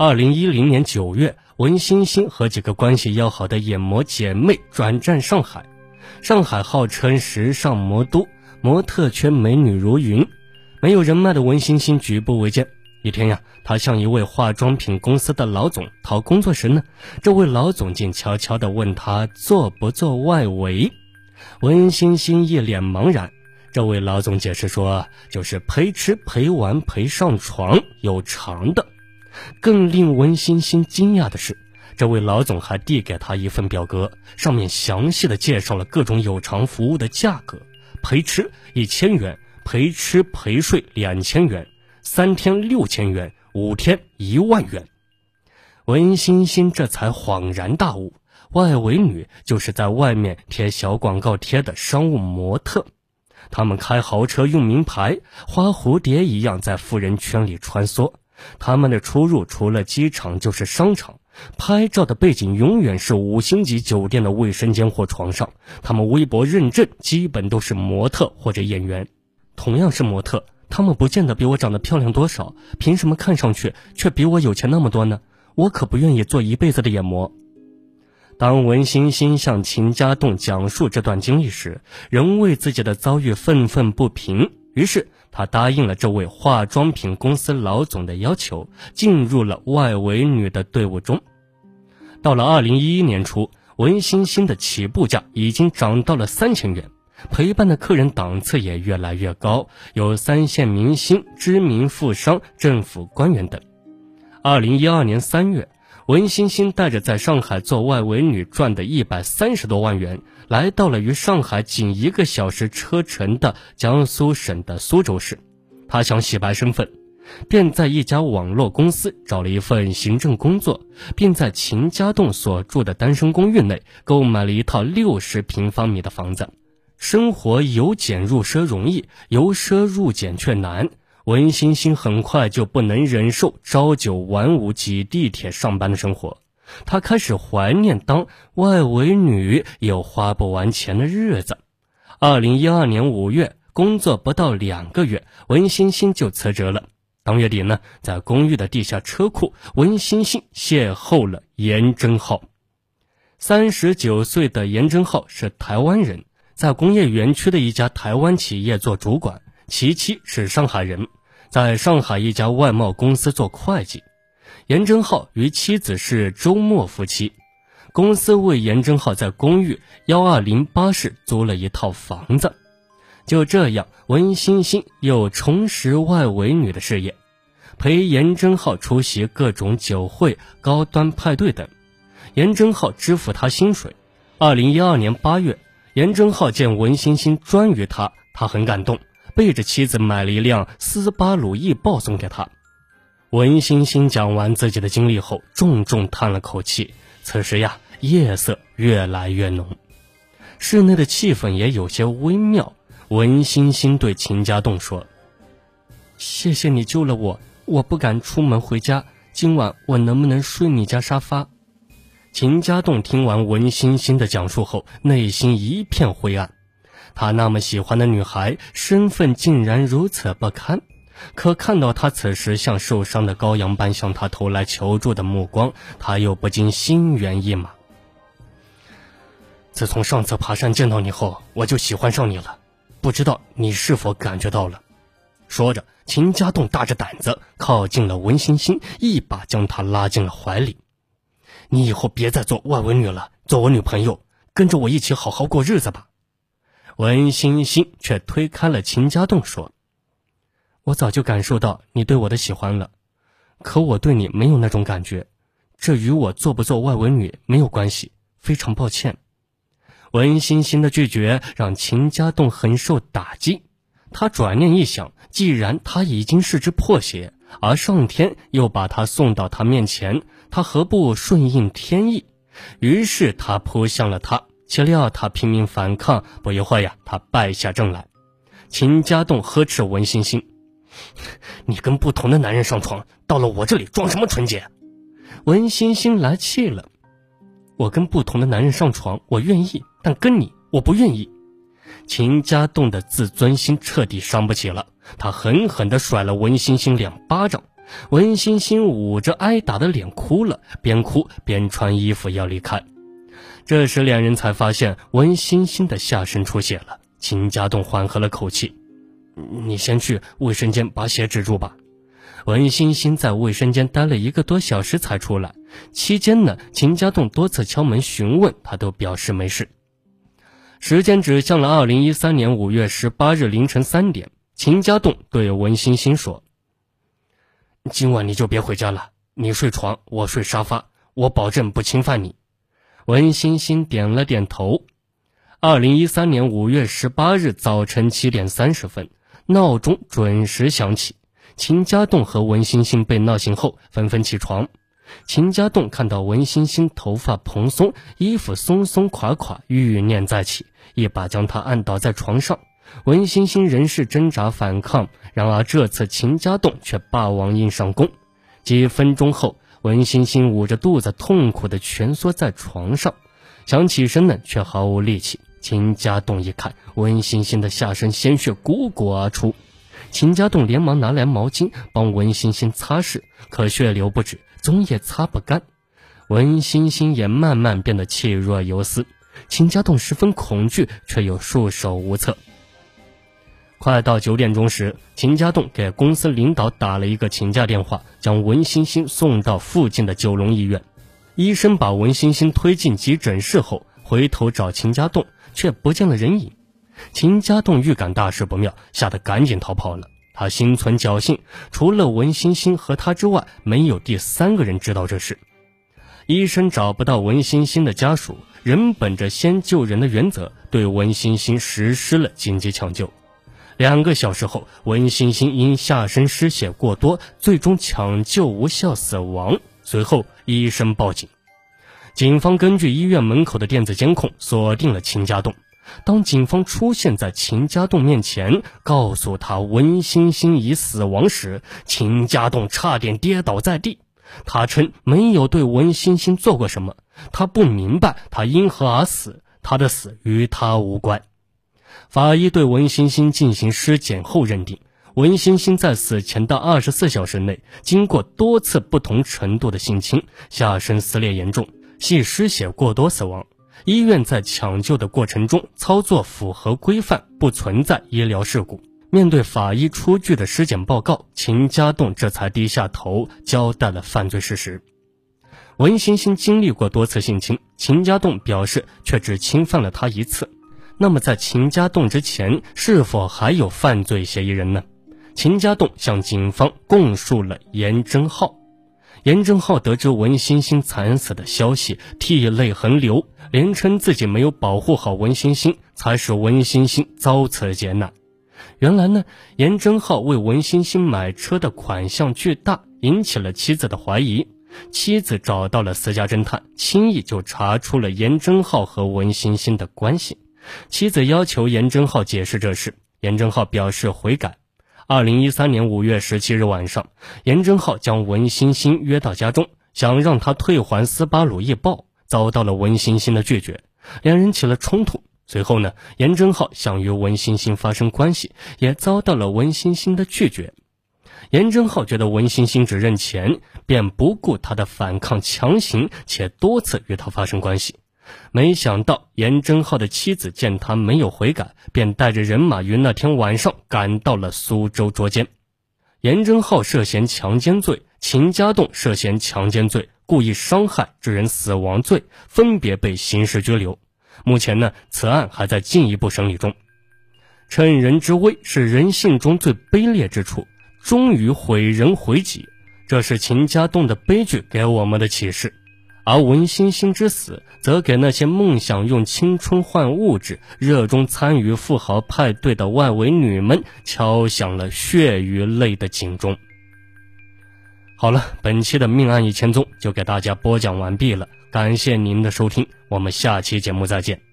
二零一零年九月，文欣欣和几个关系要好的眼模姐妹转战上海。上海号称时尚魔都，模特圈美女如云。没有人脉的文欣欣举步维艰。一天呀，她向一位化妆品公司的老总讨工作时呢，这位老总竟悄悄地问她做不做外围。文欣欣一脸茫然。这位老总解释说，就是陪吃陪玩陪上床，有偿的。更令文欣欣惊讶的是，这位老总还递给她一份表格，上面详细的介绍了各种有偿服务的价格：陪吃一千元，陪吃陪睡两千元，三天六千元，五天一万元。文欣欣这才恍然大悟，外围女就是在外面贴小广告贴的商务模特，他们开豪车用名牌，花蝴蝶一样在富人圈里穿梭。他们的出入除了机场就是商场，拍照的背景永远是五星级酒店的卫生间或床上。他们微博认证基本都是模特或者演员，同样是模特，他们不见得比我长得漂亮多少，凭什么看上去却比我有钱那么多呢？我可不愿意做一辈子的眼模。当文欣欣向秦家栋讲述这段经历时，仍为自己的遭遇愤愤不平，于是。他答应了这位化妆品公司老总的要求，进入了外围女的队伍中。到了二零一一年初，文欣欣的起步价已经涨到了三千元，陪伴的客人档次也越来越高，有三线明星、知名富商、政府官员等。二零一二年三月。文欣欣带着在上海做外围女赚的一百三十多万元，来到了与上海仅一个小时车程的江苏省的苏州市。她想洗白身份，便在一家网络公司找了一份行政工作，并在秦家栋所住的单身公寓内购买了一套六十平方米的房子。生活由俭入奢容易，由奢入俭却难。文欣欣很快就不能忍受朝九晚五挤地铁上班的生活，她开始怀念当外围女有花不完钱的日子。二零一二年五月，工作不到两个月，文欣欣就辞职了。当月底呢，在公寓的地下车库，文欣欣邂逅了严真浩。三十九岁的严真浩是台湾人，在工业园区的一家台湾企业做主管，其妻是上海人。在上海一家外贸公司做会计，严正浩与妻子是周末夫妻。公司为严正浩在公寓幺二零八室租了一套房子。就这样，文欣欣又重拾外围女的事业，陪严正浩出席各种酒会、高端派对等。严正浩支付他薪水。二零一二年八月，严正浩见文欣欣专于他，他很感动。背着妻子买了一辆斯巴鲁翼豹送给他。文欣欣讲完自己的经历后，重重叹了口气。此时呀，夜色越来越浓，室内的气氛也有些微妙。文欣欣对秦家栋说：“谢谢你救了我，我不敢出门回家。今晚我能不能睡你家沙发？”秦家栋听完文欣欣的讲述后，内心一片灰暗。他那么喜欢的女孩，身份竟然如此不堪。可看到他此时像受伤的羔羊般向他投来求助的目光，他又不禁心猿意马。自从上次爬山见到你后，我就喜欢上你了，不知道你是否感觉到了？说着，秦家栋大着胆子靠近了文欣欣，一把将她拉进了怀里。你以后别再做外围女了，做我女朋友，跟着我一起好好过日子吧。文欣欣却推开了秦家栋，说：“我早就感受到你对我的喜欢了，可我对你没有那种感觉，这与我做不做外文女没有关系。非常抱歉。”文欣欣的拒绝让秦家栋很受打击。他转念一想，既然他已经是只破鞋，而上天又把他送到他面前，他何不顺应天意？于是他扑向了他。岂料他拼命反抗，不一会呀，他败下阵来。秦家栋呵斥文欣欣：“ 你跟不同的男人上床，到了我这里装什么纯洁？”文欣欣来气了：“我跟不同的男人上床，我愿意，但跟你，我不愿意。”秦家栋的自尊心彻底伤不起了，他狠狠地甩了文欣欣两巴掌，文欣欣捂着挨打的脸哭了，边哭边穿衣服要离开。这时两人才发现文欣欣的下身出血了。秦家栋缓和了口气：“你先去卫生间把血止住吧。”文欣欣在卫生间待了一个多小时才出来，期间呢，秦家栋多次敲门询问，他都表示没事。时间指向了二零一三年五月十八日凌晨三点，秦家栋对文欣欣说。今晚你就别回家了，你睡床，我睡沙发，我保证不侵犯你。文欣欣点了点头。二零一三年五月十八日早晨七点三十分，闹钟准时响起。秦家栋和文欣欣被闹醒后，纷纷起床。秦家栋看到文欣欣头发蓬松，衣服松松垮垮，欲念再起，一把将她按倒在床上。文欣欣仍是挣扎反抗，然而这次秦家栋却霸王硬上弓。几分钟后，文欣欣捂着肚子，痛苦地蜷缩在床上，想起身呢，却毫无力气。秦家栋一看，文欣欣的下身鲜血汩汩而出，秦家栋连忙拿来毛巾帮文欣欣擦拭，可血流不止，总也擦不干。文欣欣也慢慢变得气若游丝。秦家栋十分恐惧，却又束手无策。快到九点钟时，秦家栋给公司领导打了一个请假电话，将文欣欣送到附近的九龙医院。医生把文欣欣推进急诊室后，回头找秦家栋，却不见了人影。秦家栋预感大事不妙，吓得赶紧逃跑了。他心存侥幸，除了文欣欣和他之外，没有第三个人知道这事。医生找不到文欣欣的家属，仍本着先救人的原则，对文欣欣实施了紧急抢救。两个小时后，文欣欣因下身失血过多，最终抢救无效死亡。随后，医生报警。警方根据医院门口的电子监控锁定了秦家栋。当警方出现在秦家栋面前，告诉他文欣欣已死亡时，秦家栋差点跌倒在地。他称没有对文欣欣做过什么，他不明白他因何而死，他的死与他无关。法医对文欣欣进行尸检后认定，文欣欣在死前的二十四小时内，经过多次不同程度的性侵，下身撕裂严重，系失血过多死亡。医院在抢救的过程中操作符合规范，不存在医疗事故。面对法医出具的尸检报告，秦家栋这才低下头交代了犯罪事实。文欣欣经历过多次性侵，秦家栋表示却只侵犯了她一次。那么，在秦家栋之前，是否还有犯罪嫌疑人呢？秦家栋向警方供述了严真浩。严真浩得知文欣欣惨死的消息，涕泪横流，连称自己没有保护好文欣欣，才使文欣欣遭此劫难。原来呢，严真浩为文欣欣买车的款项巨大，引起了妻子的怀疑。妻子找到了私家侦探，轻易就查出了严真浩和文欣欣的关系。妻子要求严正浩解释这事，严正浩表示悔改。二零一三年五月十七日晚上，严正浩将文欣欣约到家中，想让她退还斯巴鲁易豹，遭到了文欣欣的拒绝，两人起了冲突。随后呢，严正浩想与文欣欣发生关系，也遭到了文欣欣的拒绝。严正浩觉得文欣欣只认钱，便不顾他的反抗，强行且多次与他发生关系。没想到严真浩的妻子见他没有悔改，便带着人马于那天晚上赶到了苏州捉奸。严真浩涉嫌强奸罪，秦家栋涉嫌强奸罪、故意伤害致人死亡罪，分别被刑事拘留。目前呢，此案还在进一步审理中。趁人之危是人性中最卑劣之处，终于毁人毁己，这是秦家栋的悲剧给我们的启示。而文星星之死，则给那些梦想用青春换物质、热衷参与富豪派对的外围女们敲响了血与泪的警钟。好了，本期的命案一千宗就给大家播讲完毕了，感谢您的收听，我们下期节目再见。